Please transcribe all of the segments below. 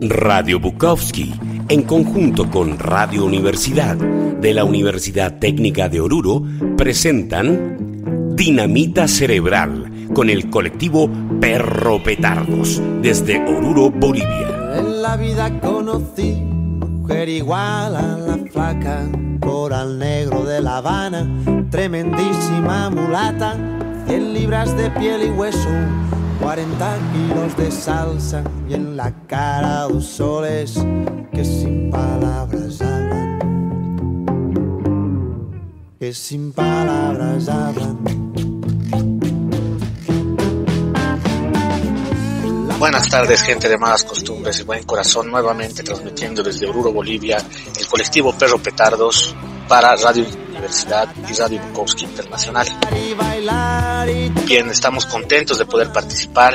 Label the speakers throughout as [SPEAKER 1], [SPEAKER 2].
[SPEAKER 1] Radio Bukowski, en conjunto con Radio Universidad de la Universidad Técnica de Oruro, presentan Dinamita Cerebral con el colectivo Perro Petardos desde Oruro, Bolivia.
[SPEAKER 2] En la vida conocí mujer igual a la flaca, coral negro de La Habana, tremendísima mulata, 100 libras de piel y hueso 40 kilos de salsa y en la cara dos soles que sin palabras hablan, que sin palabras hablan.
[SPEAKER 3] Buenas tardes, gente de malas costumbres y buen corazón, nuevamente transmitiendo desde Oruro, Bolivia, el colectivo Perro Petardos para Radio Universidad y Radio Bukowski Internacional. Bien, estamos contentos de poder participar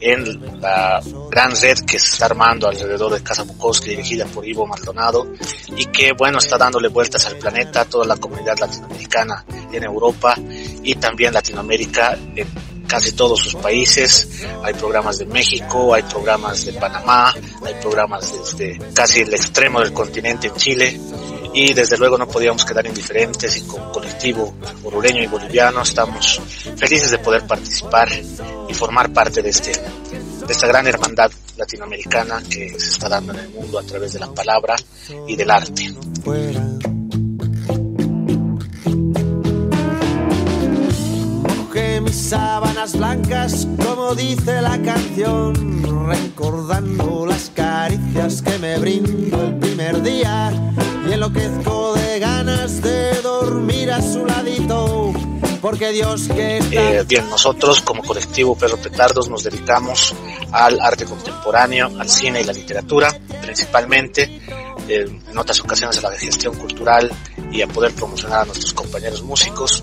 [SPEAKER 3] en la gran red que se está armando alrededor de Casa Bukowski dirigida por Ivo Maldonado y que bueno está dándole vueltas al planeta, a toda la comunidad latinoamericana en Europa y también Latinoamérica en casi todos sus países. Hay programas de México, hay programas de Panamá, hay programas desde casi el extremo del continente en Chile. Y desde luego no podíamos quedar indiferentes y como colectivo orureño y boliviano estamos felices de poder participar y formar parte de, este, de esta gran hermandad latinoamericana que se está dando en el mundo a través de la palabra y del arte.
[SPEAKER 2] Enloquezco de ganas de dormir a su ladito. Porque Dios que
[SPEAKER 3] eh, bien, nosotros como colectivo Perro Petardos nos dedicamos al arte contemporáneo, al cine y la literatura, principalmente eh, en otras ocasiones a la gestión cultural y a poder promocionar a nuestros compañeros músicos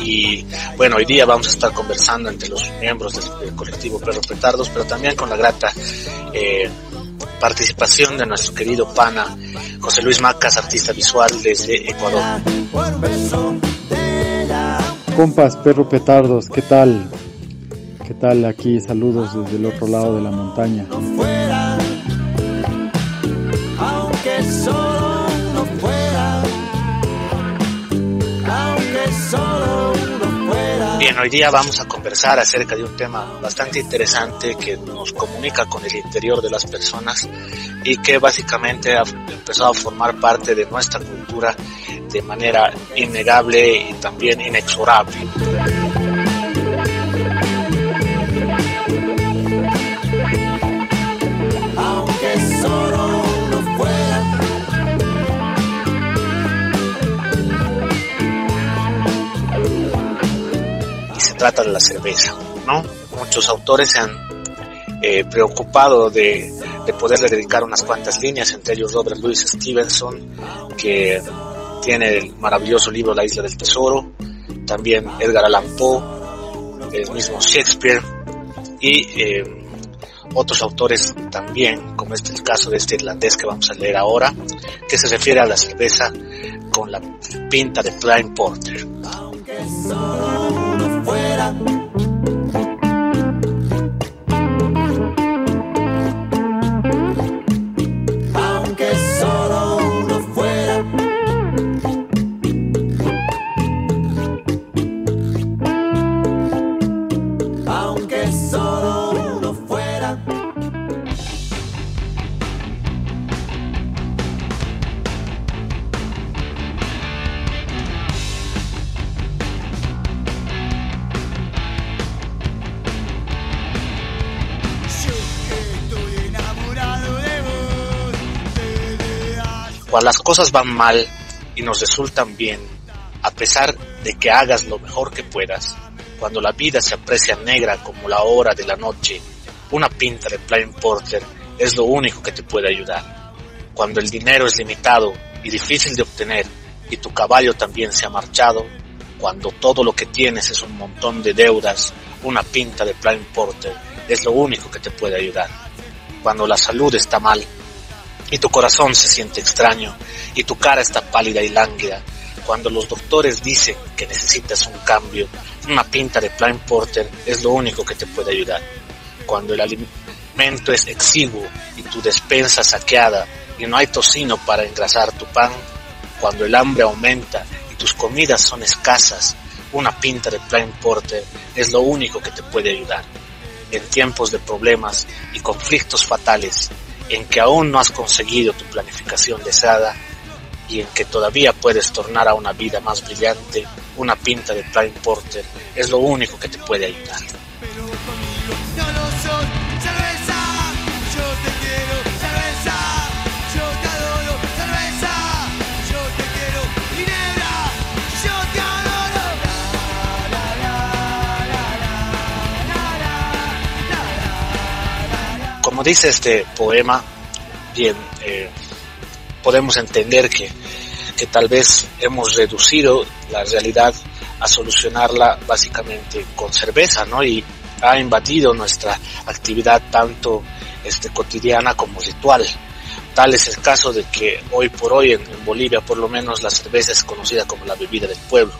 [SPEAKER 3] y bueno, hoy día vamos a estar conversando entre los miembros del, colectivo Perro Petardos, pero también con la grata eh, participación de nuestro querido pana José Luis Macas, artista visual desde Ecuador.
[SPEAKER 4] Compas Perro Petardos, ¿qué tal? ¿Qué tal aquí? Saludos desde el otro lado de la montaña.
[SPEAKER 3] Bien, hoy día vamos a conversar acerca de un tema bastante interesante que nos comunica con el interior de las personas y que básicamente ha empezado a formar parte de nuestra cultura de manera innegable y también inexorable. Trata de la cerveza, ¿no? Muchos autores se han eh, preocupado de, de poderle dedicar unas cuantas líneas, entre ellos Robert Louis Stevenson, que tiene el maravilloso libro La Isla del Tesoro, también Edgar Allan Poe, el mismo Shakespeare y eh, otros autores también, como este el caso de este irlandés que vamos a leer ahora, que se refiere a la cerveza con la pinta de Klein Porter. Navidad. Cuando las cosas van mal y nos resultan bien, a pesar de que hagas lo mejor que puedas, cuando la vida se aprecia negra como la hora de la noche, una pinta de Plain Porter es lo único que te puede ayudar. Cuando el dinero es limitado y difícil de obtener y tu caballo también se ha marchado, cuando todo lo que tienes es un montón de deudas, una pinta de Plain Porter es lo único que te puede ayudar. Cuando la salud está mal y tu corazón se siente extraño y tu cara está pálida y lánguida. Cuando los doctores dicen que necesitas un cambio, una pinta de Plain Porter es lo único que te puede ayudar. Cuando el, alimento es exiguo y tu despensa saqueada y no hay tocino para engrasar tu pan, cuando el hambre aumenta y tus comidas son escasas, una pinta de Plain Porter es lo único que te puede ayudar. En tiempos de problemas y conflictos fatales, en que aún no has conseguido tu planificación deseada y en que todavía puedes tornar a una vida más brillante, una pinta de Plain Porter es lo único que te puede ayudar. Como dice este poema, bien, eh, podemos entender que, que tal vez hemos reducido la realidad a solucionarla básicamente con cerveza, ¿no? Y ha invadido nuestra actividad tanto este, cotidiana como ritual. Tal es el caso de que hoy por hoy en, Bolivia por lo menos la cerveza es conocida como la bebida del pueblo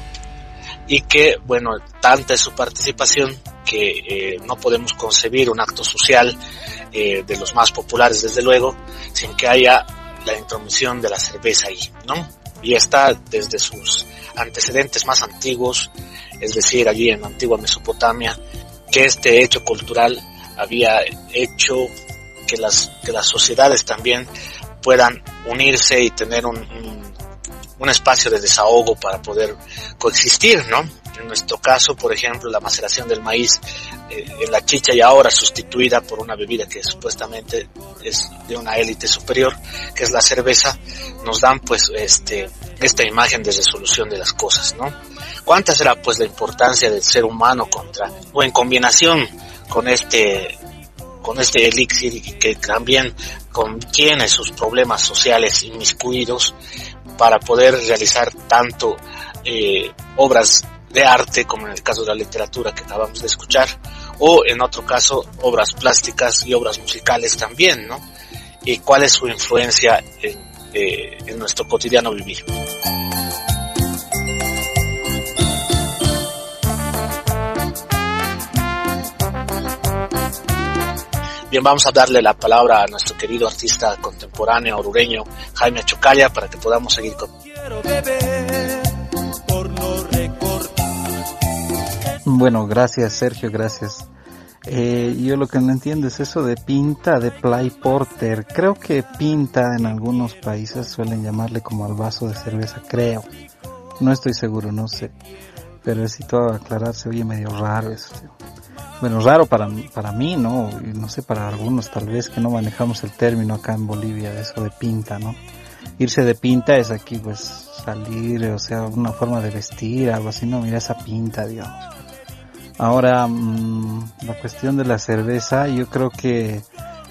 [SPEAKER 3] y que bueno tanta es su participación que eh, no podemos concebir un acto social eh, de los más populares desde luego, sin que haya la intromisión de la cerveza ahí, ¿no? Y está desde sus antecedentes más antiguos, es decir, allí en la antigua Mesopotamia, que este hecho cultural había hecho que las, que las sociedades también puedan unirse y tener un, un, un espacio de desahogo para poder coexistir, ¿no? En nuestro caso, por ejemplo, la maceración del maíz eh, en la chicha y ahora sustituida por una bebida que supuestamente es de una élite superior, que es la cerveza, nos dan pues este esta imagen de resolución de las cosas, ¿no? ¿Cuánta será pues la importancia del ser humano contra o en combinación con este con este elixir que también contiene sus problemas sociales inmiscuidos para poder realizar tanto eh, obras de arte, como en el caso de la literatura que acabamos de escuchar, o en otro caso obras plásticas y obras musicales también, ¿no? Y cuál es su influencia en, eh, en nuestro cotidiano vivir. Bien, vamos a darle la palabra a nuestro querido artista contemporáneo orureño Jaime Chocalla para que podamos seguir con.
[SPEAKER 5] Bueno, gracias Sergio, gracias. Eh, yo lo que no entiendo es eso de pinta de Play Porter. Creo que pinta en algunos países suelen llamarle como al vaso de cerveza, creo. No estoy seguro, no sé. Pero necesito aclarar, se oye medio raro eso. Bueno, raro para, para mí, ¿no? Y no sé, para algunos tal vez que no manejamos el término acá en Bolivia, eso de pinta, ¿no? Irse de pinta es aquí, pues, salir, o sea, una forma de vestir, algo así, no, mira esa pinta, digamos. Ahora, mmm, la cuestión de la cerveza, yo creo que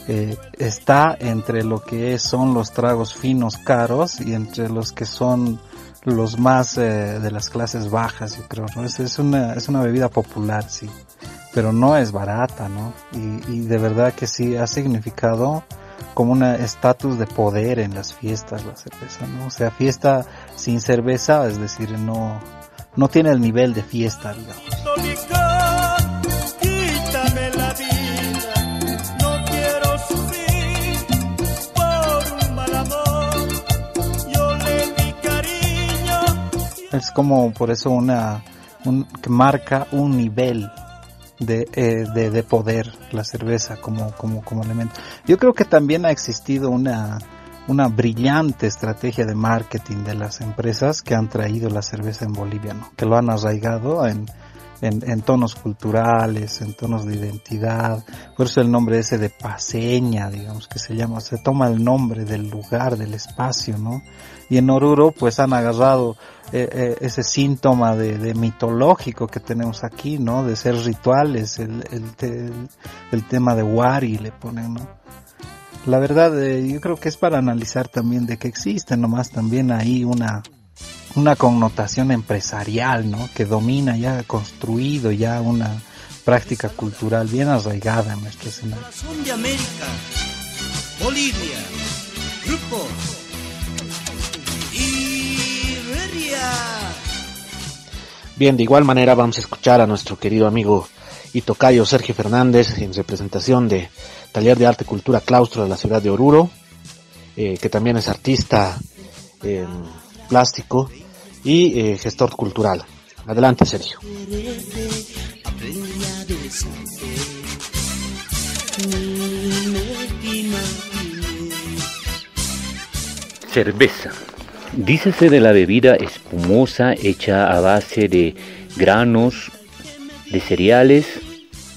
[SPEAKER 5] eh, está entre lo que son los tragos finos caros y entre los que son los más eh, de las clases bajas, yo creo, ¿no? Es, es, una, es una bebida popular, sí, pero no es barata, ¿no? Y, de verdad que sí ha significado como un estatus de poder en las fiestas la cerveza, ¿no? O sea, fiesta sin cerveza, es decir, no, no tiene el nivel de fiesta, digamos. Es como por eso una un, que marca un nivel de, eh, de, de, poder la cerveza como, como, como elemento. Yo creo que también ha existido una, una brillante estrategia de marketing de las empresas que han traído la cerveza en Bolivia, ¿no? que lo han arraigado en, en, en, tonos culturales, en tonos de identidad, por eso el nombre ese de paseña, digamos que se llama, se toma el nombre del lugar, del espacio, ¿no? Y en Oruro pues han agarrado eh, eh, ese síntoma de, de, mitológico que tenemos aquí, ¿no? De ser rituales, el, el, el, tema de Wari le ponen, ¿no? La verdad, eh, yo creo que es para analizar también de que existe nomás también ahí una, una connotación empresarial, ¿no? Que domina ya construido ya una práctica cultural bien arraigada en nuestro escenario.
[SPEAKER 3] Bien, de igual manera vamos a escuchar a nuestro querido amigo y tocayo Sergio Fernández en representación de
[SPEAKER 6] Taller de Arte y Cultura Claustro de la ciudad de Oruro, eh, que también es artista eh, plástico y eh, gestor cultural. Adelante, Sergio.
[SPEAKER 7] Cerveza. Dícese de la bebida espumosa hecha a base de granos, de cereales,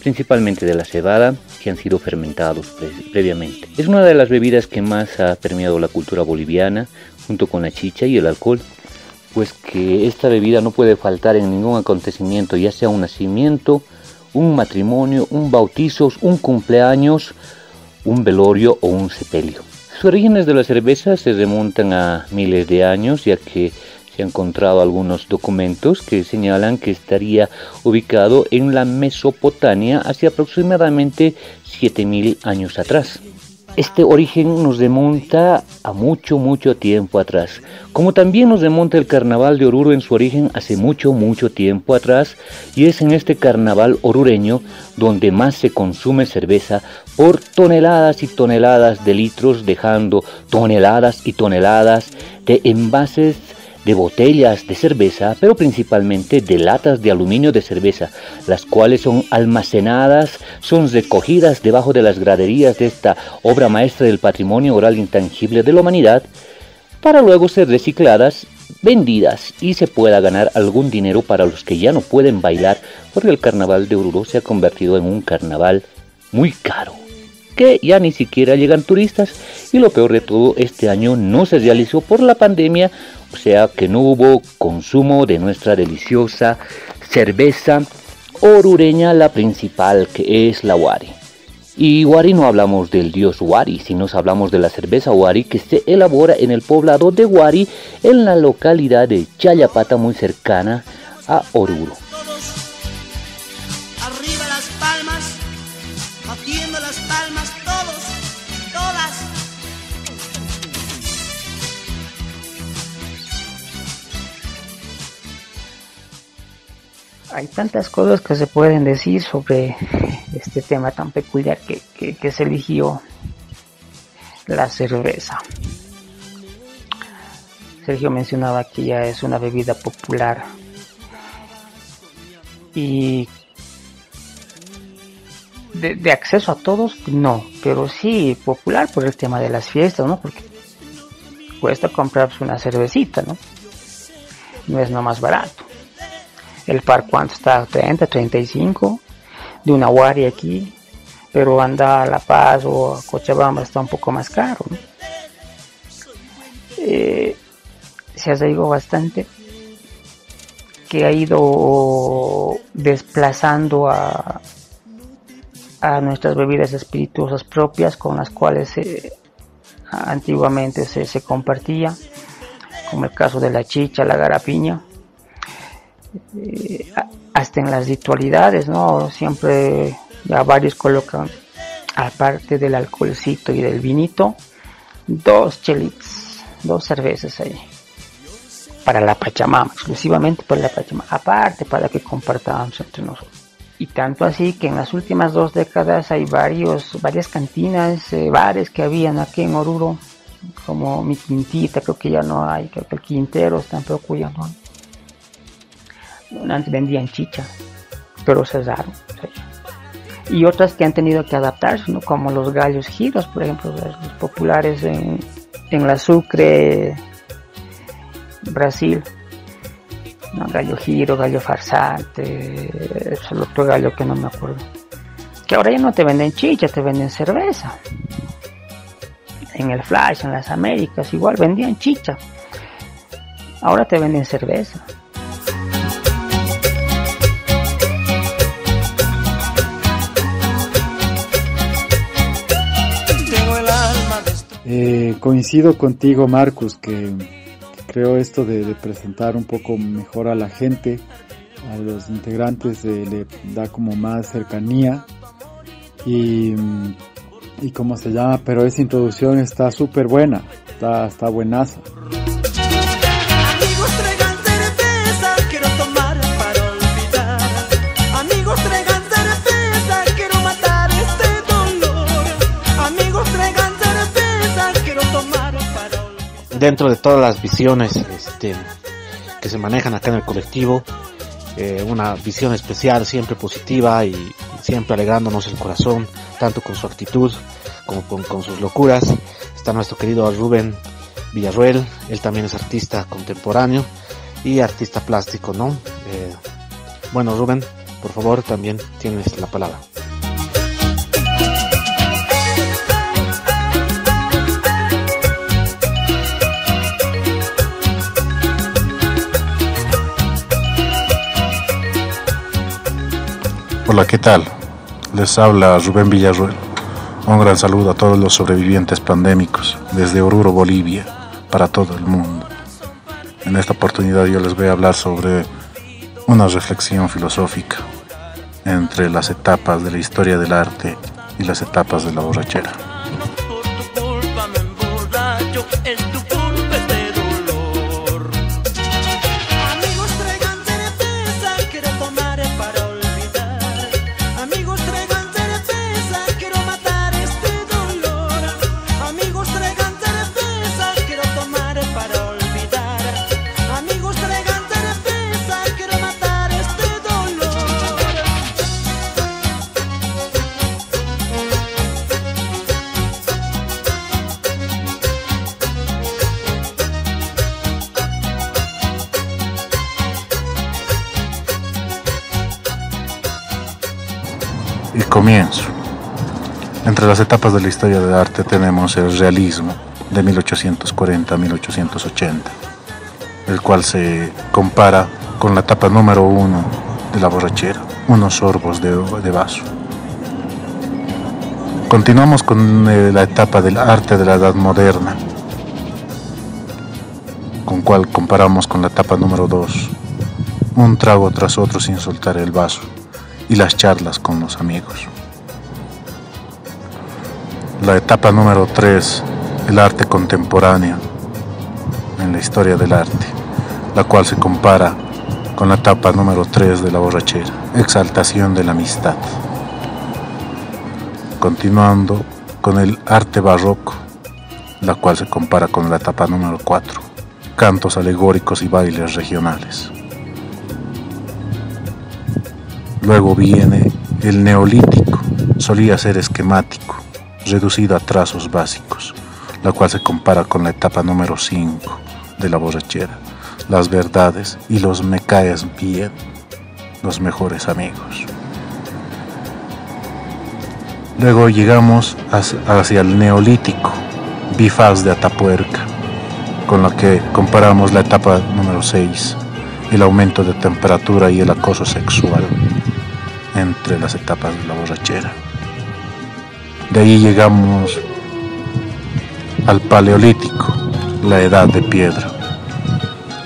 [SPEAKER 7] principalmente de la cebada, que han sido fermentados previamente. Es una de las bebidas que más ha permeado la cultura boliviana, junto con la chicha y el alcohol, pues que esta bebida no puede faltar en ningún acontecimiento, ya sea un nacimiento, un matrimonio, un bautizo, un cumpleaños, un velorio o un sepelio. Sus orígenes de la cerveza se remontan a miles de años, ya que se han encontrado algunos documentos que señalan que estaría ubicado en la Mesopotamia hace aproximadamente 7000 años atrás. Este origen nos remonta a mucho, mucho tiempo atrás, como también nos remonta el carnaval de Oruro en su origen hace mucho, mucho tiempo atrás, y es en este carnaval orureño donde más se consume cerveza por toneladas y toneladas de litros, dejando toneladas y toneladas de envases de botellas de cerveza, pero principalmente de latas de aluminio de cerveza, las cuales son almacenadas, son recogidas debajo de las graderías de esta obra maestra del patrimonio oral intangible de la humanidad, para luego ser recicladas, vendidas y se pueda ganar algún dinero para los que ya no pueden bailar, porque el carnaval de Oruro se ha convertido en un carnaval muy caro que ya ni siquiera llegan turistas y lo peor de todo este año no se realizó por la pandemia o sea que no hubo consumo de nuestra deliciosa cerveza orureña, la principal que es la Wari. Y Wari no hablamos del dios Wari, sino hablamos de la cerveza Wari que se elabora en el poblado de Wari, en la localidad de Chayapata, muy cercana a Oruro.
[SPEAKER 8] Hay tantas cosas que se pueden decir sobre este tema tan peculiar que, se eligió la cerveza. Sergio mencionaba que ya es una bebida popular y de, acceso a todos, no, pero sí popular por el tema de las fiestas, ¿no? Porque cuesta comprarse una cervecita, ¿no? No es no más barato. El par cuánto está 30, 35 de una guardia aquí, pero anda a La Paz o a Cochabamba está un poco más caro. Eh, se ha dicho bastante que ha ido desplazando a, a nuestras bebidas espirituosas propias con las cuales antiguamente se, se compartía, como el caso de la chicha, la garapiña eh, hasta en las ritualidades, ¿no? Siempre ya varios colocan, aparte del alcoholcito y del vinito, dos chelitos, dos cervezas ahí. Para la Pachamama, exclusivamente para la Pachamama, aparte para que compartamos entre nosotros. Y tanto así que en las últimas dos décadas hay varios, varias cantinas, eh, bares que habían aquí en Oruro, como mi quintita, creo que ya no hay, creo que el Quintero tampoco ya no antes vendían chicha, pero cerraron. Y otras que han tenido que adaptarse, como los gallos giros, por ejemplo, los populares en, en la Sucre, Brasil. Gallo giro, gallo farsante, es el otro gallo que no me acuerdo. Que ahora ya no te venden chicha, te venden cerveza. En el Flash, en las Américas, igual vendían chicha. Ahora te venden cerveza.
[SPEAKER 4] Eh, coincido contigo, Marcus, que creo esto de, presentar un poco mejor a la gente, a los integrantes, le da como más cercanía y, y cómo se llama, pero esa introducción está súper buena, está, está buenaza.
[SPEAKER 6] Dentro de todas las visiones este, que se manejan acá en el colectivo, eh, una visión especial, siempre positiva y siempre alegrándonos el corazón, tanto con su actitud como con, sus locuras. Está nuestro querido Rubén Villarruel, él también es artista contemporáneo y artista plástico, ¿no? Eh, bueno, Rubén, por favor, también tienes la palabra.
[SPEAKER 9] Hola, ¿qué tal? Les habla Rubén Villarruel. Un gran saludo a todos los sobrevivientes pandémicos desde Oruro, Bolivia, para todo el mundo. En esta oportunidad yo les voy a hablar sobre una reflexión filosófica entre las etapas de la historia del arte y las etapas de la borrachera. Las etapas de la historia del arte tenemos el realismo de 1840 a 1880, el cual se compara con la etapa número uno de la borrachera, unos sorbos de, vaso. Continuamos con eh, la etapa del arte de la edad moderna, con cual comparamos con la etapa número dos, un trago tras otro sin soltar el vaso y las charlas con los amigos. La etapa número 3, el arte contemporáneo en la historia del arte, la cual se compara con la etapa número 3 de la borrachera, exaltación de la amistad. Continuando con el arte barroco, la cual se compara con la etapa número 4, cantos alegóricos y bailes regionales. Luego viene el neolítico, solía ser esquemático, reducido a trazos básicos, la cual se compara con la etapa número 5 de la borrachera, las verdades y los me caes bien, los mejores amigos. Luego llegamos hacia el neolítico, bifaz de Atapuerca, con la que comparamos la etapa número 6, el aumento de temperatura y el acoso sexual entre las etapas de la borrachera. De ahí llegamos al Paleolítico, la edad de piedra,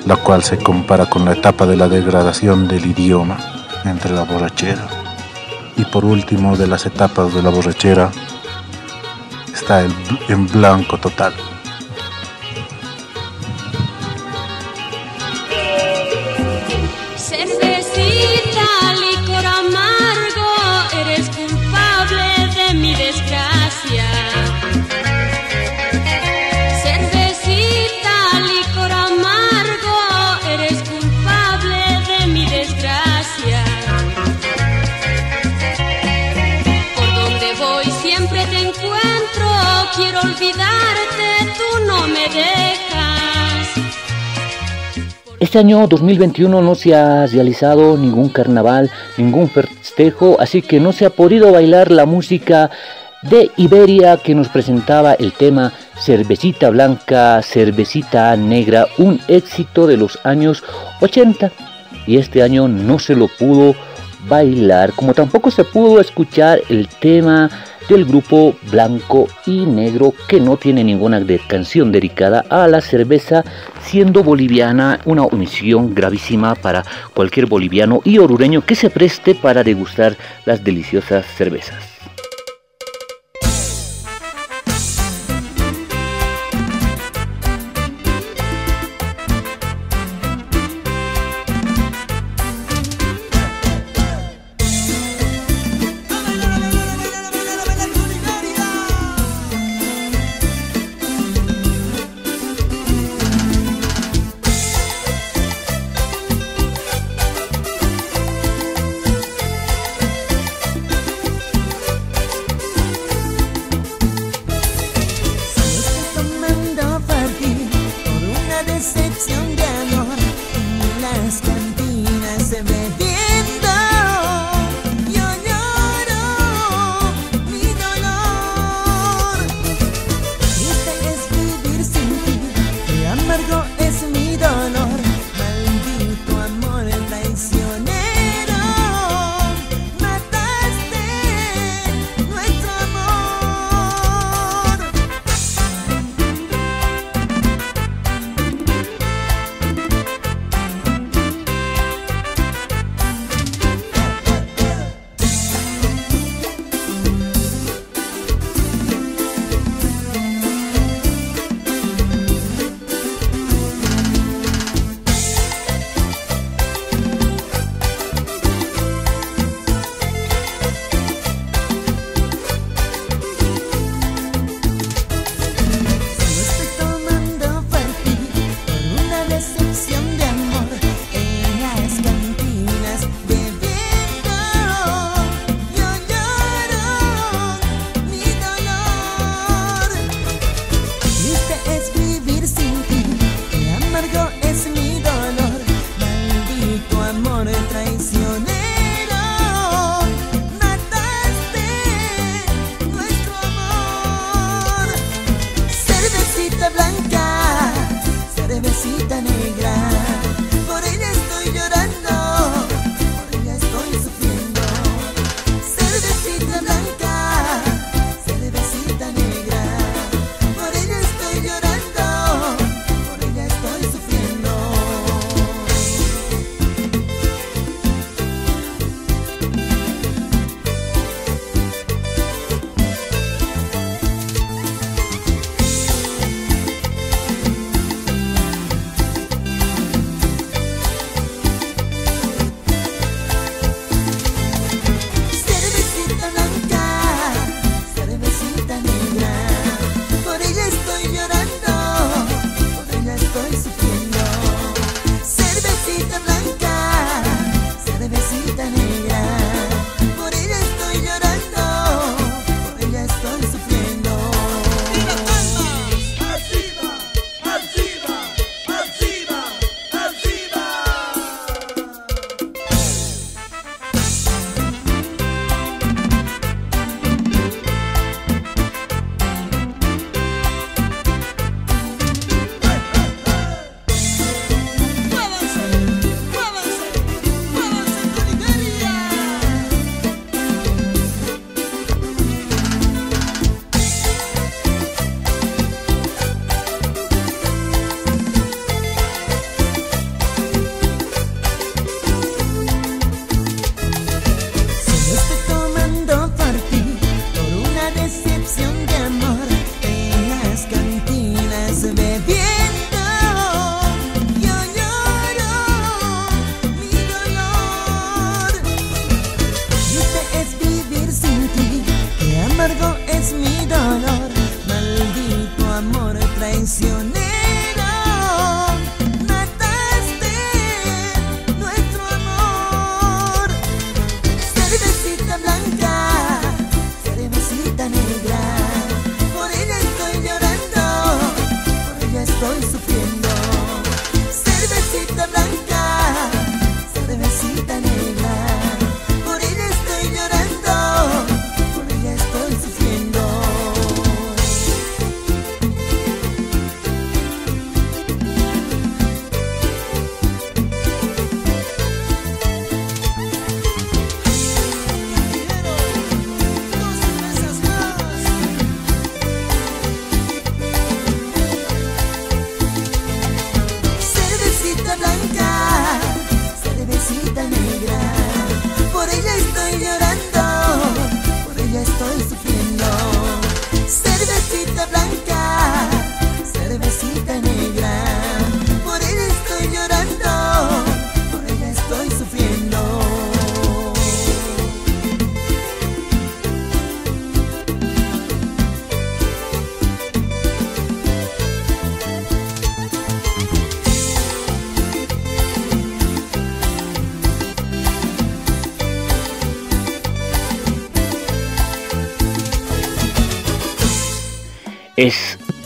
[SPEAKER 9] la cual se compara con la etapa de la degradación del idioma entre la borrachera. Y por último de las etapas de la borrachera está el en blanco total.
[SPEAKER 7] Este año 2021 no se ha realizado ningún carnaval, ningún festejo, así que no se ha podido bailar la música de Iberia que nos presentaba el tema Cervecita Blanca, Cervecita Negra, un éxito de los años 80. Y este año no se lo pudo bailar, como tampoco se pudo escuchar el tema del grupo Blanco y Negro que no tiene ninguna canción dedicada a la cerveza, siendo boliviana una omisión gravísima para cualquier boliviano y orureño que se preste para degustar las deliciosas cervezas.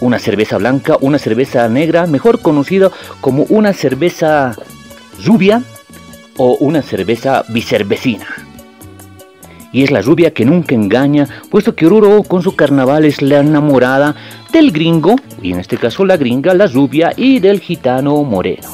[SPEAKER 7] Una cerveza blanca, una cerveza negra, mejor conocido como una cerveza rubia o una cerveza bicervecina. Y es la rubia que nunca engaña, puesto que Oruro con su carnaval es la enamorada del gringo, y en este caso la gringa, la rubia, y del gitano moreno.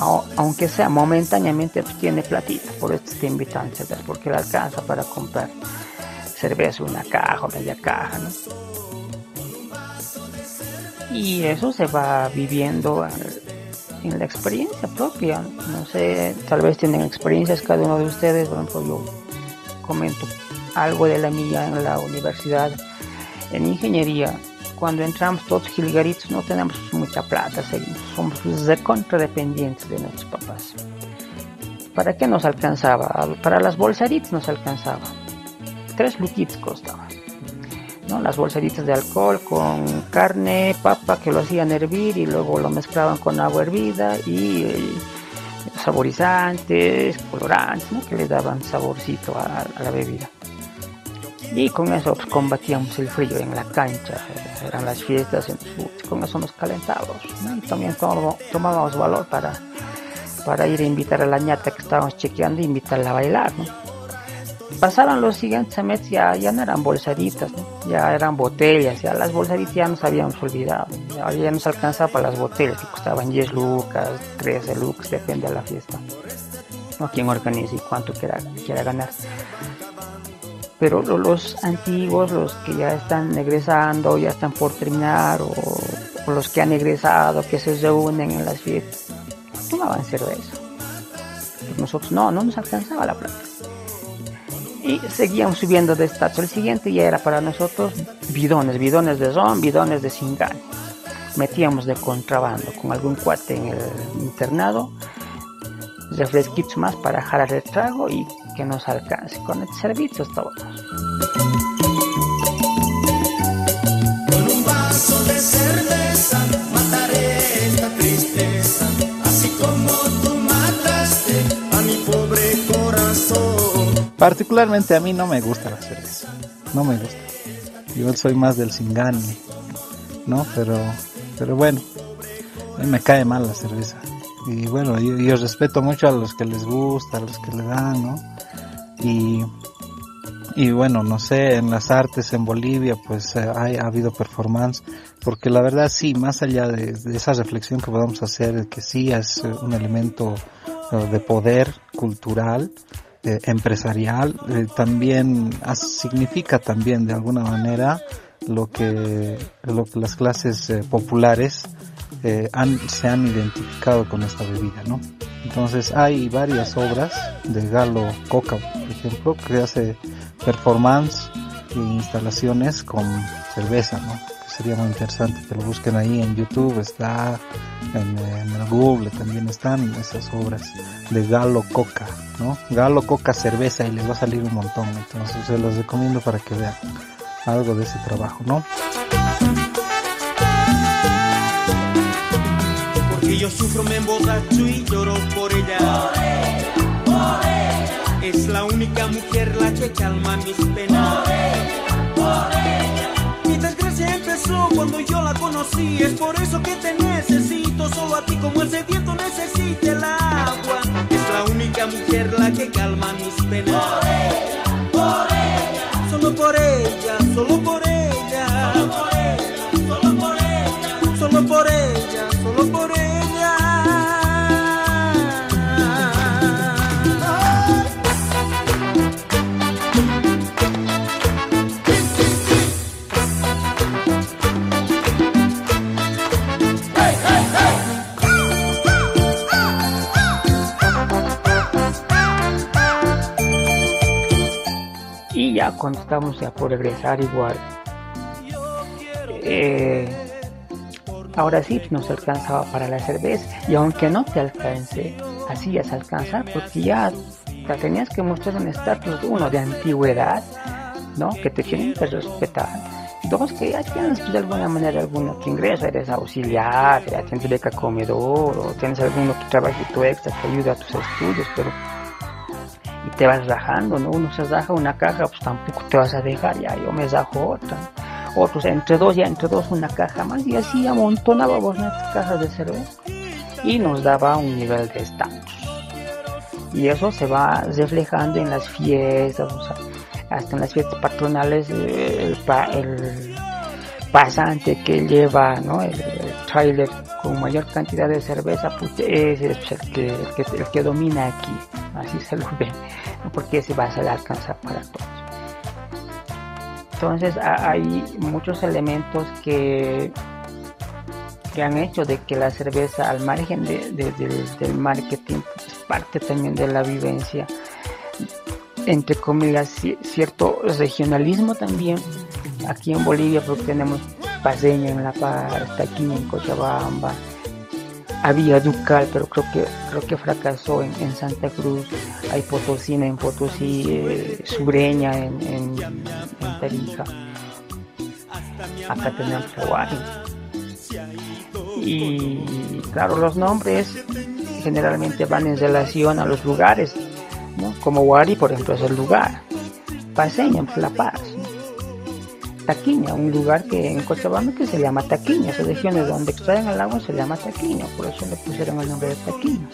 [SPEAKER 8] aunque sea momentáneamente, pues, tiene platita, por eso te invitan cerveza, porque le alcanza para comprar cerveza, una caja o media caja, Y eso se va viviendo en la experiencia propia. No sé, tal vez tienen experiencias cada uno de ustedes. Por ejemplo, yo comento algo de la mía en la universidad. En ingeniería, cuando entramos todos gilgaritos, no tenemos mucha plata, somos de contradependientes de nuestros papás. ¿Para qué nos alcanzaba? Para las bolsaritas nos alcanzaba. Tres luquitos costaba las bolseritas de alcohol con carne, papa que lo hacían hervir y luego lo mezclaban con agua hervida y eh, saborizantes, colorantes, que le daban saborcito a, la bebida. Y con eso pues, combatíamos el frío en la cancha, eran las fiestas, con eso nos calentábamos. Y también tomábamos valor para, para ir a invitar a la ñata que estábamos chequeando e invitarla a bailar. Pasaron los siguientes meses, ya, ya no eran bolsaditas, ya eran botellas, ya las bolsaditas ya nos habíamos olvidado, ya, ya nos alcanzaba para las botellas que costaban 10 lucas, 13 lucas, depende de la fiesta, no quién organiza y cuánto quiera, quiera ganar. Pero los antiguos, los que ya están egresando, ya están por terminar, o, los que han egresado, que se reúnen en las fiestas, tomaban cerveza. Nosotros no, no nos alcanzaba la plata y seguíamos subiendo de estatus. El siguiente ya era para nosotros bidones, bidones de ron, bidones de cingán. Metíamos de contrabando con algún cuate en el internado, refresquitos más para jalar el trago y que nos alcance. Con el servicio todos.
[SPEAKER 10] Con un vaso de cerveza mataré esta tristeza, así como tú mataste a mi pobre corazón.
[SPEAKER 5] Particularmente a mí no me gusta la cerveza, no me gusta. Yo soy más del singani, ¿no? Pero, pero bueno, a mí me cae mal la cerveza. Y bueno, yo, respeto mucho a los que les gusta, a los que le dan, ¿no? Y, y bueno, no sé, en las artes en Bolivia pues eh, ha habido performance porque la verdad sí, más allá de, esa reflexión que podamos hacer, que sí es eh, un elemento eh, de poder cultural, empresarial, también significa también de alguna manera lo que, lo que las clases populares han, se han identificado con esta bebida, ¿no? Entonces hay varias obras de Galo Coca, por ejemplo, que hace performance e instalaciones con cerveza, ¿no? sería muy interesante que lo busquen ahí en YouTube, está en, el Google, también están esas obras de Galo Coca, ¿no? Galo Coca cerveza y les va a salir un montón, entonces se los recomiendo para que vean algo de ese trabajo, ¿no?
[SPEAKER 10] Porque yo sufro, me emborracho y lloro por ella. Por ella, por ella. Es la única mujer la que calma mis penas. Por ella, por ella desgracia empezó cuando yo la conocí. Es por eso que te necesito, solo a ti como el sediento necesita el agua. Es la única mujer la que calma mis penas. Por ella,
[SPEAKER 8] cuando estamos ya por regresar igual. Eh, ahora sí nos alcanzaba para la cerveza y aunque no te alcance, así ya se alcanza porque ya te tenías que mostrar un estatus uno de antigüedad, ¿no? Que te tienen que respetar. Dos, que ya tienes pues, de alguna manera algún otro ingreso, eres auxiliar, ya tienes beca comedor o tienes alguno que trabajito extra que ayuda a tus estudios, pero te vas rajando, ¿no? Uno se raja una caja, pues tampoco te vas a dejar, ya yo me rajo otra. Otros entre dos, ya entre dos una caja más y así amontonábamos nuestras cajas de cerveza y nos daba un nivel de estatus. Y eso se va reflejando en las fiestas, o sea, hasta en las fiestas patronales, el, el pasante que lleva ¿no? el, trailer con mayor cantidad de cerveza, pues es el que, el que domina aquí así se lo ve, porque ese va a ser alcanzar para todos. Entonces hay muchos elementos que, que han hecho de que la cerveza, al margen del marketing, es parte también de la vivencia, entre comillas, cierto regionalismo también. Aquí en Bolivia, porque tenemos Paseña en La Paz, Taquín en Cochabamba, había Ducal, pero creo que creo que fracasó en, Santa Cruz, hay Potosina en Potosí, eh, Sureña en, en, Tarija, acá tenemos Hawaii. Y claro, los nombres generalmente van en relación a los lugares, ¿no? como Wari, por ejemplo, es el lugar, Paseña, La Paz, Taquiña, un lugar que en Cochabamba que se llama Taquiña, esas regiones donde extraen el agua se llama Taquiña, por eso le pusieron el nombre de Taquiña.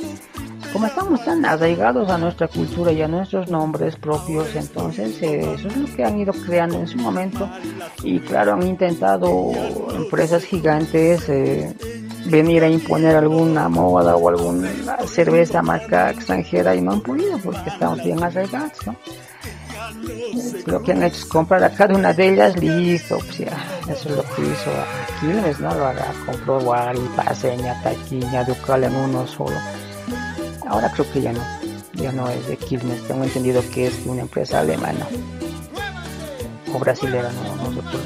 [SPEAKER 8] Como estamos tan arraigados a nuestra cultura y a nuestros nombres propios, entonces eh, eso es lo que han ido creando en su momento y claro, han intentado empresas gigantes eh, venir a imponer alguna moda o alguna cerveza marca extranjera y no han podido porque estamos bien arraigados, ¿no? Lo que han hecho es comprar a cada una de ellas, listo, pues ya, eso es lo que hizo Quilmes, ¿no? Lo haga, compró Wally, Paseña, Taquiña, Ducal en uno solo. Ahora creo que ya no, ya no es de Quilmes, tengo entendido que es de una empresa alemana o brasilera, no, no sé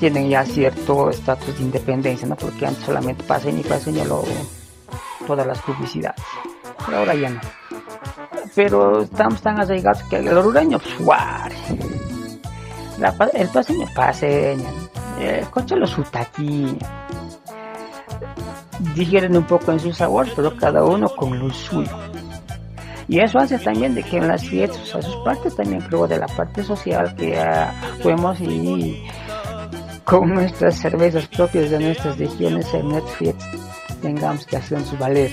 [SPEAKER 8] Tienen ya cierto estatus de independencia, ¿no? Porque antes solamente Paseña y Paseña lo, todas las publicidades, pero ahora ya no pero estamos tan arraigados que el orureño, pues, el paseño, paseña, el coche lo taquín digieren un poco en su sabor, pero cada uno con lo suyo. Y eso hace también de que en las fiestas, a sus partes también creo de la parte social que actuemos y con nuestras cervezas propias de nuestras regiones en nuestras fiestas tengamos que hacer su valer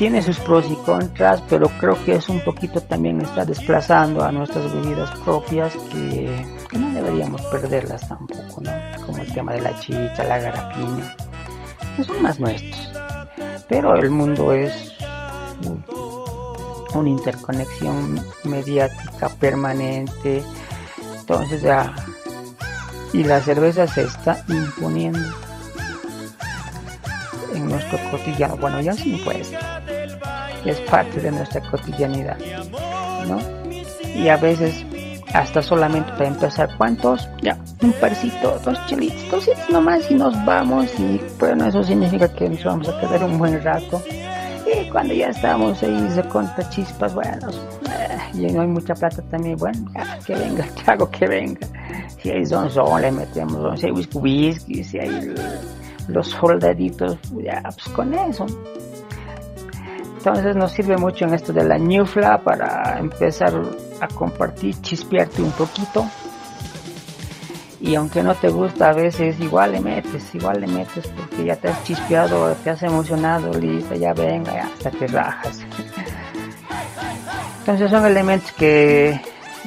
[SPEAKER 8] tiene sus pros y contras, pero creo que es un poquito también está desplazando a nuestras bebidas propias que no deberíamos perderlas tampoco, ¿no? Como el tema de la chicha, la garapiña, que son más nuestros. Pero el mundo es una interconexión mediática permanente, entonces ya, y la cerveza se está imponiendo en nuestro cotidiano, bueno ya sin impuesto, es parte de nuestra cotidianidad, ¿no? Y a veces hasta solamente para empezar, ¿cuántos? Ya, un parcito, dos chelitos, dos nomás y nos vamos y bueno, eso significa que nos vamos a quedar un buen rato. Y cuando ya estamos ahí se conta chispas, bueno, eh, y no hay mucha plata también, bueno, ya, que venga el trago, que venga. Si hay zonzón, le metemos, si hay whisky, whisky, si hay los soldaditos, ya, pues con eso. Entonces nos sirve mucho en esto de la ñufla para empezar a compartir, chispearte un poquito. Y aunque no te gusta, a veces igual le metes, igual le metes porque ya te has chispeado, te has emocionado, listo, ya venga, ya hasta te rajas. Entonces son elementos que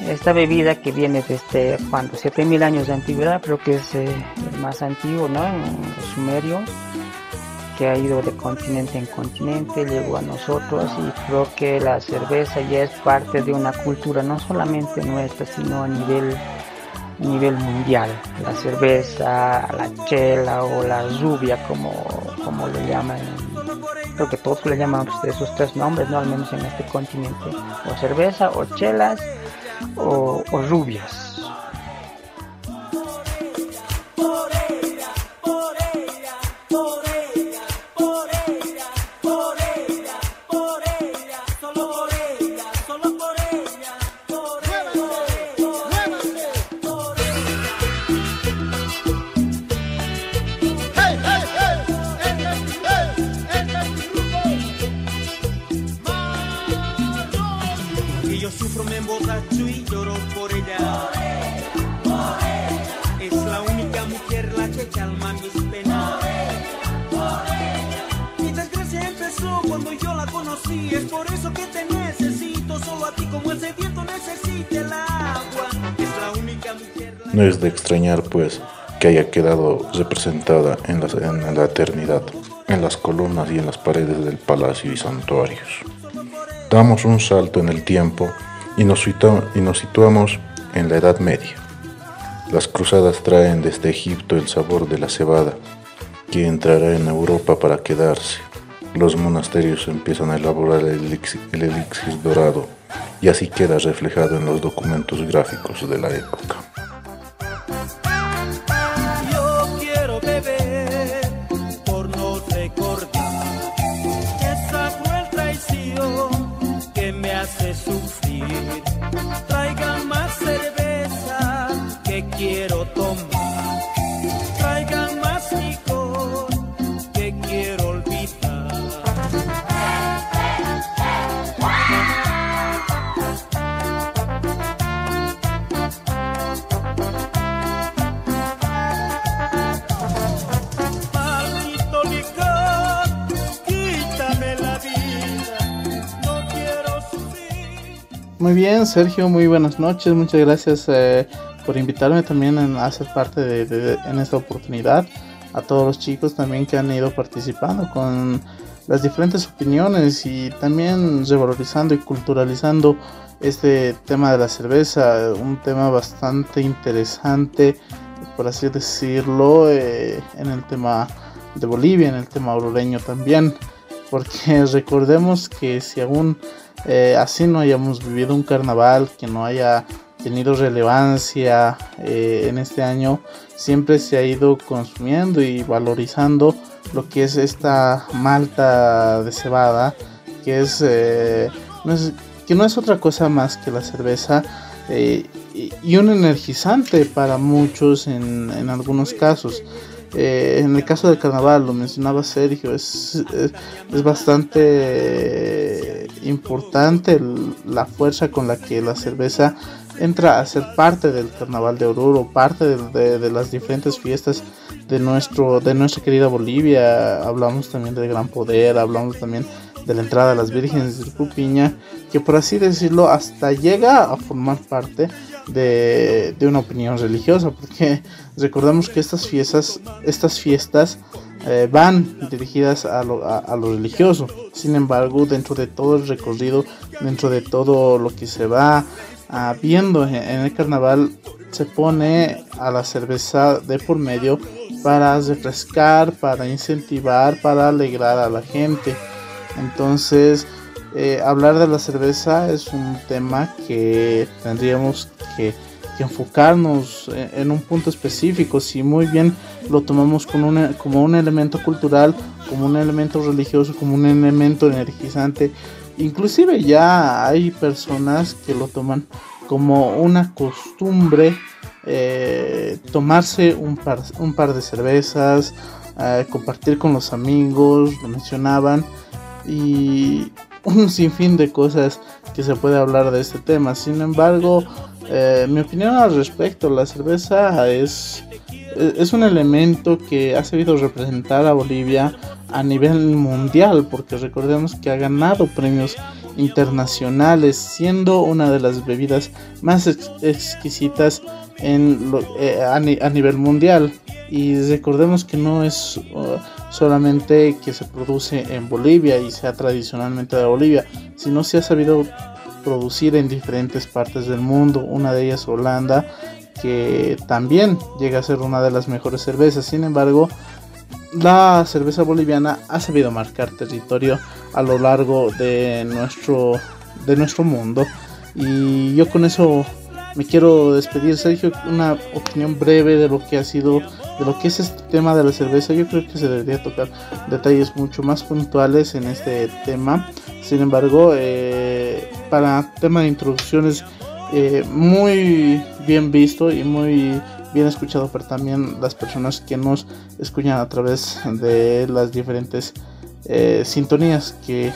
[SPEAKER 8] esta bebida que viene desde cuando 7000 años de antigüedad, creo que es eh, el más antiguo, ¿no? En los sumerios que ha ido de continente en continente, llegó a nosotros y creo que la cerveza ya es parte de una cultura no solamente nuestra, sino a nivel, nivel mundial. La cerveza, la chela o la rubia, como, como le llaman, creo que todos le llaman esos tres nombres, no al menos en este continente, o cerveza, o chelas, o rubias.
[SPEAKER 9] No es de extrañar, pues, que haya quedado representada en la, eternidad, en las columnas y en las paredes del palacio y santuarios. Damos un salto en el tiempo y nos, situamos en la Edad Media. Las cruzadas traen desde Egipto el sabor de la cebada, que entrará en Europa para quedarse. Los monasterios empiezan a elaborar el elixir dorado y así queda reflejado en los documentos gráficos de la época.
[SPEAKER 11] Muy bien, Sergio, muy buenas noches. Muchas gracias eh, por invitarme también a ser parte de, de- en esta oportunidad. A todos los chicos también que han ido participando con las diferentes opiniones y también revalorizando y culturalizando este tema de la cerveza, un tema bastante interesante, por así decirlo, eh, en el tema de Bolivia, en el tema orureño también, porque recordemos que si aún eh, así no hayamos vivido un carnaval que no haya tenido relevancia eh, en este año, siempre se ha ido consumiendo y valorizando lo que es esta malta de cebada, que es, eh, no es- que no es otra cosa más que la cerveza eh, y, un energizante para muchos en algunos casos. Eh, en el caso del carnaval, lo mencionaba Sergio, es, es, bastante importante la fuerza con la que la cerveza entra a ser parte del carnaval de Oruro, parte de, de- las diferentes fiestas de nuestro de nuestra querida Bolivia. Hablamos también del Gran Poder, hablamos también de la entrada de las vírgenes de Pupiña, que por así decirlo hasta llega a formar parte de, una opinión religiosa, porque recordamos que estas fiestas, estas fiestas eh, van dirigidas a lo, a, lo, religioso. Sin embargo, dentro de todo el recorrido, dentro de todo lo que se va ah, viendo en, el carnaval, se pone a la cerveza de por medio para refrescar, para incentivar, para alegrar a la gente. Entonces, eh, hablar de la cerveza es un tema que tendríamos que, enfocarnos en, un punto específico. Si muy bien lo tomamos como un elemento cultural, como un elemento religioso, como un elemento energizante, inclusive ya hay personas que lo toman como una costumbre eh, tomarse un par, un par de cervezas, eh, compartir con los amigos, lo mencionaban, y un sinfín de cosas que se puede hablar de este tema. Sin embargo, eh, mi opinión al respecto, la cerveza es, es un elemento que ha sabido representar a Bolivia a nivel mundial, porque recordemos que ha ganado premios internacionales, siendo una de las bebidas más exquisitas en eh, a, nivel mundial. Y recordemos que no es uh, solamente que se produce en Bolivia y sea tradicionalmente de Bolivia, sino se ha sabido producir en diferentes partes del mundo. Una de ellas Holanda, que también llega a ser una de las mejores cervezas. Sin embargo, la cerveza boliviana ha sabido marcar territorio a lo largo de nuestro, de nuestro mundo. Y yo con eso me quiero despedir, Sergio, una opinión breve de lo que ha sido, de lo que es este tema de la cerveza. Yo creo que se debería tocar detalles mucho más puntuales en este tema. Sin embargo, eh, para tema de introducciones, eh, muy bien visto y muy bien escuchado por también las personas que nos escuchan a través de las diferentes eh, sintonías que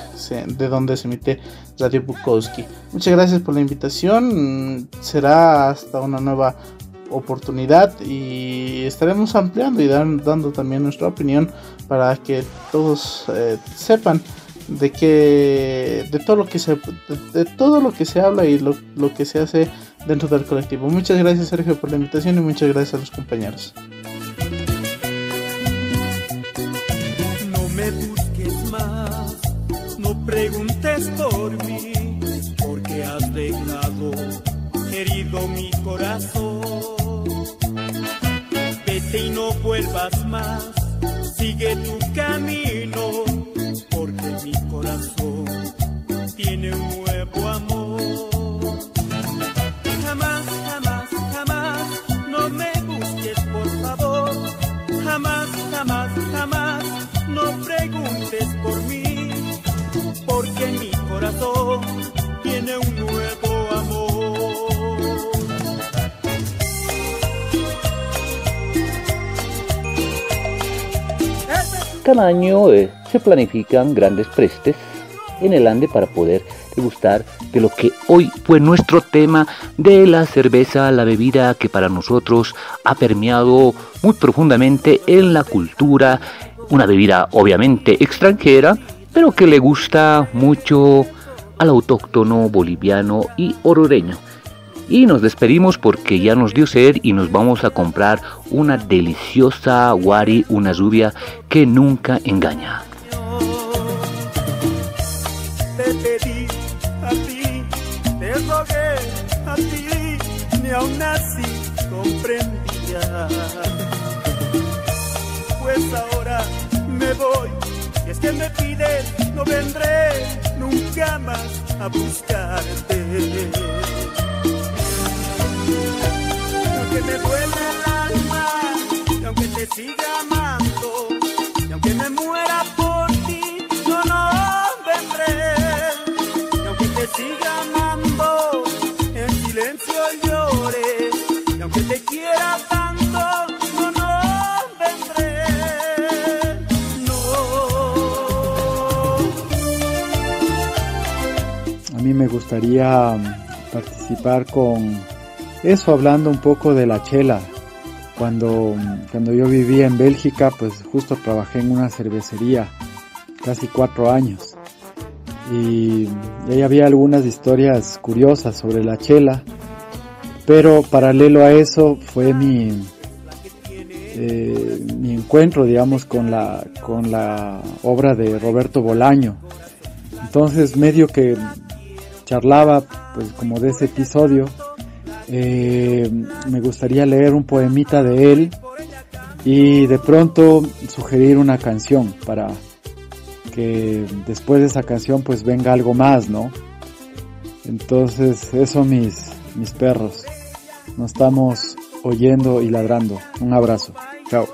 [SPEAKER 11] de donde se emite Radio Bukowski. Muchas gracias por la invitación. Será hasta una nueva oportunidad y estaremos ampliando y dando también nuestra opinión para que todos eh, sepan de que de todo lo que se de, todo lo que se habla y lo, lo, que se hace dentro del colectivo. Muchas gracias Sergio por la invitación y muchas gracias a los compañeros.
[SPEAKER 10] preguntes por mí, porque has dejado herido mi corazón. Más, sigue tu camino,
[SPEAKER 7] Cada año eh, se planifican grandes prestes en el Ande para poder degustar de lo que hoy fue nuestro tema de la cerveza, la bebida que para nosotros ha permeado muy profundamente en la cultura, una bebida obviamente extranjera, pero que le gusta mucho al autóctono boliviano y orureño. Y nos despedimos porque ya nos dio sed y nos vamos a comprar una deliciosa wari, una lluvia que nunca engaña.
[SPEAKER 10] Te pedí a ti, te rogué a ti, ni aún así comprendía. Pues ahora me voy y es que me pides, no vendré nunca más a buscarte. Aunque me duele el alma, y aunque te siga amando, y aunque me muera por ti, no, no vendré. Y aunque te siga amando, en silencio llore, y aunque te quiera tanto,
[SPEAKER 4] me gustaría mm, participar con eso, hablando un poco de la chela. Cuando, cuando yo vivía en Bélgica, pues justo trabajé en una cervecería, casi cuatro años. Y ahí había algunas historias curiosas sobre la chela. pero paralelo a eso fue mi, eh, mi encuentro, digamos, con la, con la obra de Roberto Bolaño. Entonces, medio que charlaba, pues, como de ese episodio, eh, me gustaría leer un poemita de él y de pronto sugerir una canción para que después de esa canción pues venga algo más, ¿no? Entonces, eso mis, mis perros. Nos estamos oyendo y ladrando. Un abrazo. Chao.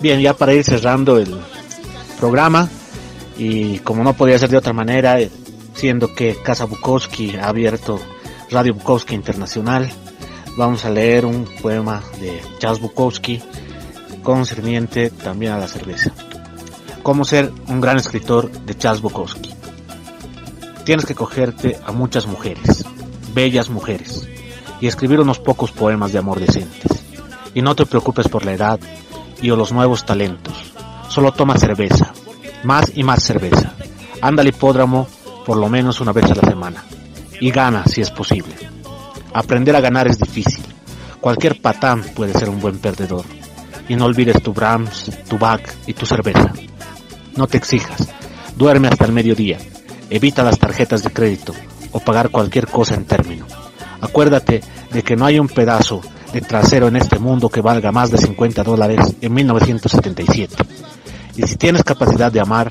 [SPEAKER 3] Bien, ya para ir cerrando el programa, y como no podía ser de otra manera, eh, siendo que Casa Bukowski ha abierto Radio Bukowski Internacional, vamos a leer un poema de Charles Bukowski concerniente también a la cerveza. Cómo ser un gran escritor de Charles Bukowski. Tienes que cogerte a muchas mujeres, bellas mujeres, y escribir unos pocos poemas de amor decentes. Y no te preocupes por la edad o los nuevos talentos. Solo toma cerveza, más y más cerveza. Anda al hipódromo por lo menos una vez a la semana. Y gana si es posible. Aprender a ganar es difícil. Cualquier patán puede ser un buen perdedor. Y no olvides tu Brahms, tu Bach y tu cerveza. No te exijas. Duerme hasta el mediodía. Evita las tarjetas de crédito o pagar cualquier cosa en término. Acuérdate de que no hay un pedazo trasero en este mundo que valga más de 50 dólares en 1977. Y si tienes capacidad de amar,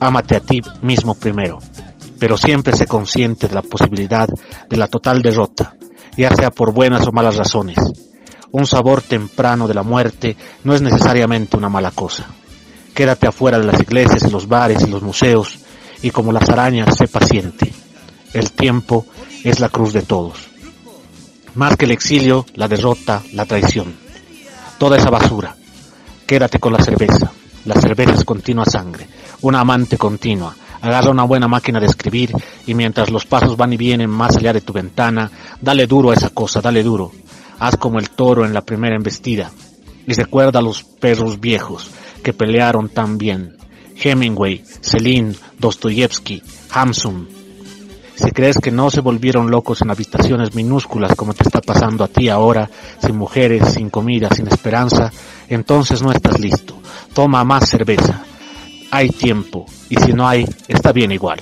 [SPEAKER 3] ámate a ti mismo primero. Pero siempre sé consciente de la posibilidad de la total derrota, ya sea por buenas o malas razones. Un sabor temprano de la muerte no es necesariamente una mala cosa. Quédate afuera de las iglesias y los bares y los museos y como las arañas sé paciente. El tiempo es la cruz de todos más que el exilio, la derrota, la traición. Toda esa basura. Quédate con la cerveza. La cerveza es continua sangre, una amante continua. Agarra una buena máquina de escribir y mientras los pasos van y vienen más allá de tu ventana, dale duro a esa cosa, dale duro. Haz como el toro en la primera embestida. Y recuerda a los perros viejos que pelearon tan bien. Hemingway, Celine, Dostoyevsky, Hamsun, si crees que no se volvieron locos en habitaciones minúsculas como te está pasando a ti ahora, sin mujeres, sin comida, sin esperanza, entonces no estás listo. Toma más cerveza. Hay tiempo, y si no hay, está bien igual.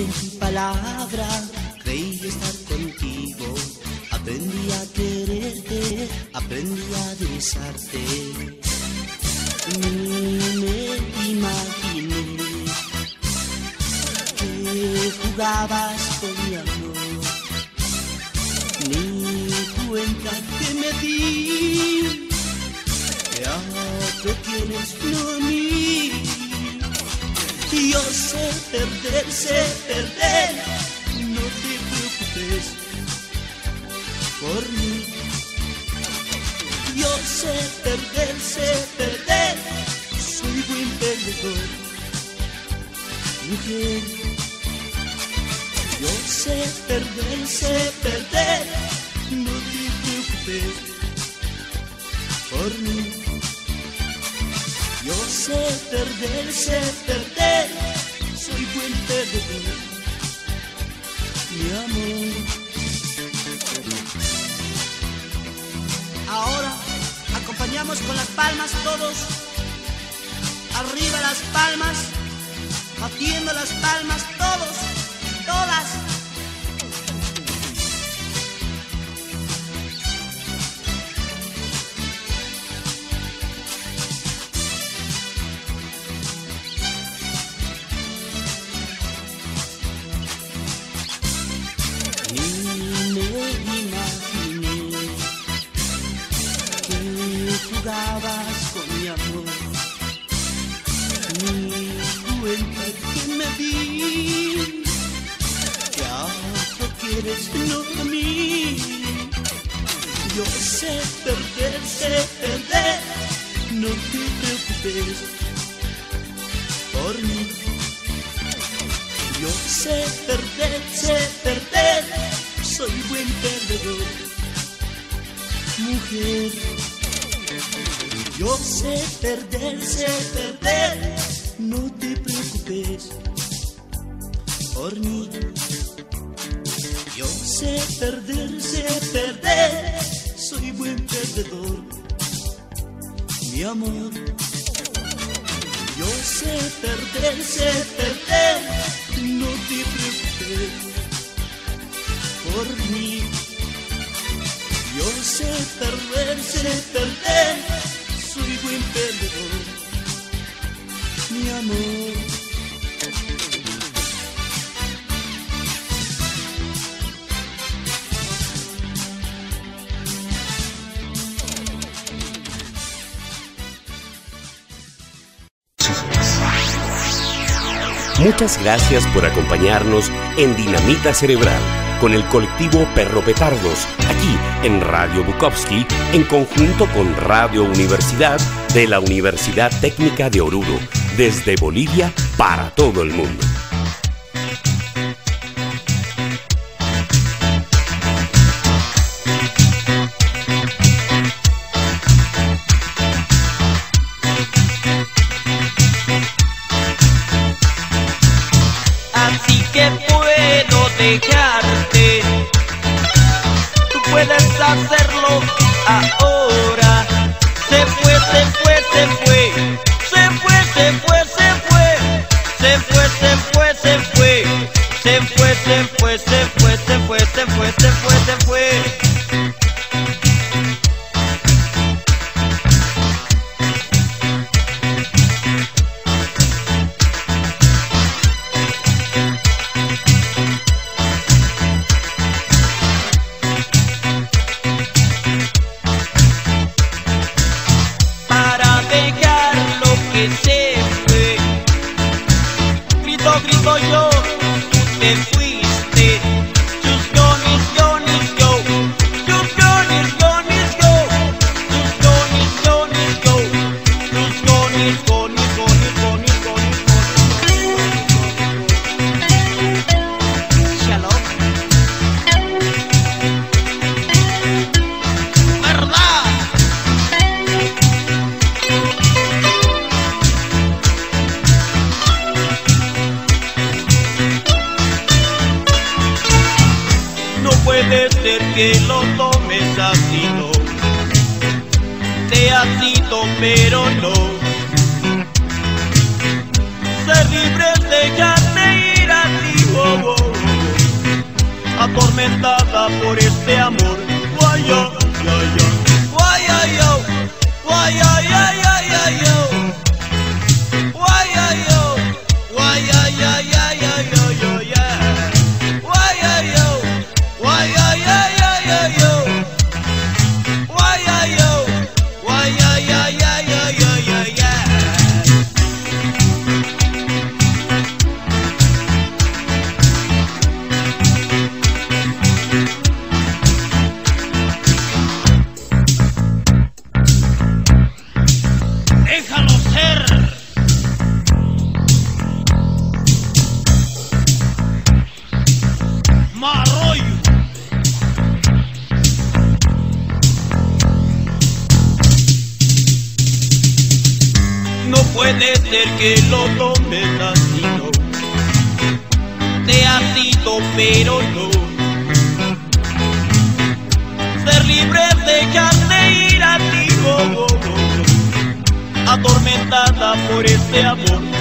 [SPEAKER 12] En tu palabra, creí estar contigo. Aprendí a quererte, aprendí a besarte. Ni me imaginé que jugabas con mi amor. Ni cuenta que me di que a otro quieres, no a mí. Yo sé perder, sé perder, no te preocupes por mí. Yo sé perder, sé perder, soy buen perdedor. Mujer, yo sé perder, sé perder, no te preocupes por mí. Yo sé perder, sé perder, Con las palmas todos. Arriba las palmas. Batiendo las palmas todos. Todas. por mí. Yo sé perder, sé perder, soy buen perdedor, mi amor.
[SPEAKER 10] Muchas gracias por acompañarnos en Dinamita Cerebral con el colectivo Perro Petardos, aquí en Radio Bukowski, en conjunto con Radio Universidad de la Universidad Técnica de Oruro, desde Bolivia para todo el mundo.
[SPEAKER 13] te atito, pero no. Ser libre de ir a ti, atormentada por este amor.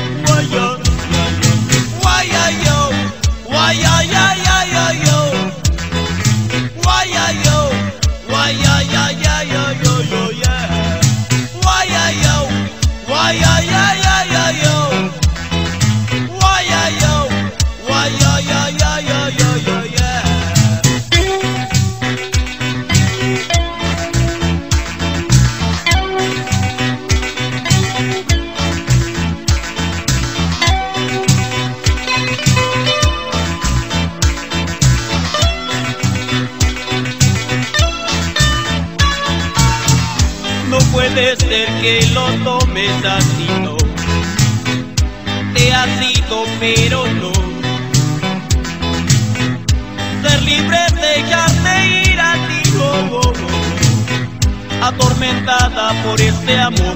[SPEAKER 13] Ser que lo tomes así. Te has ido, pero no. Ser libre es dejarte ir a ti, oh.
[SPEAKER 10] Atormentada por este amor.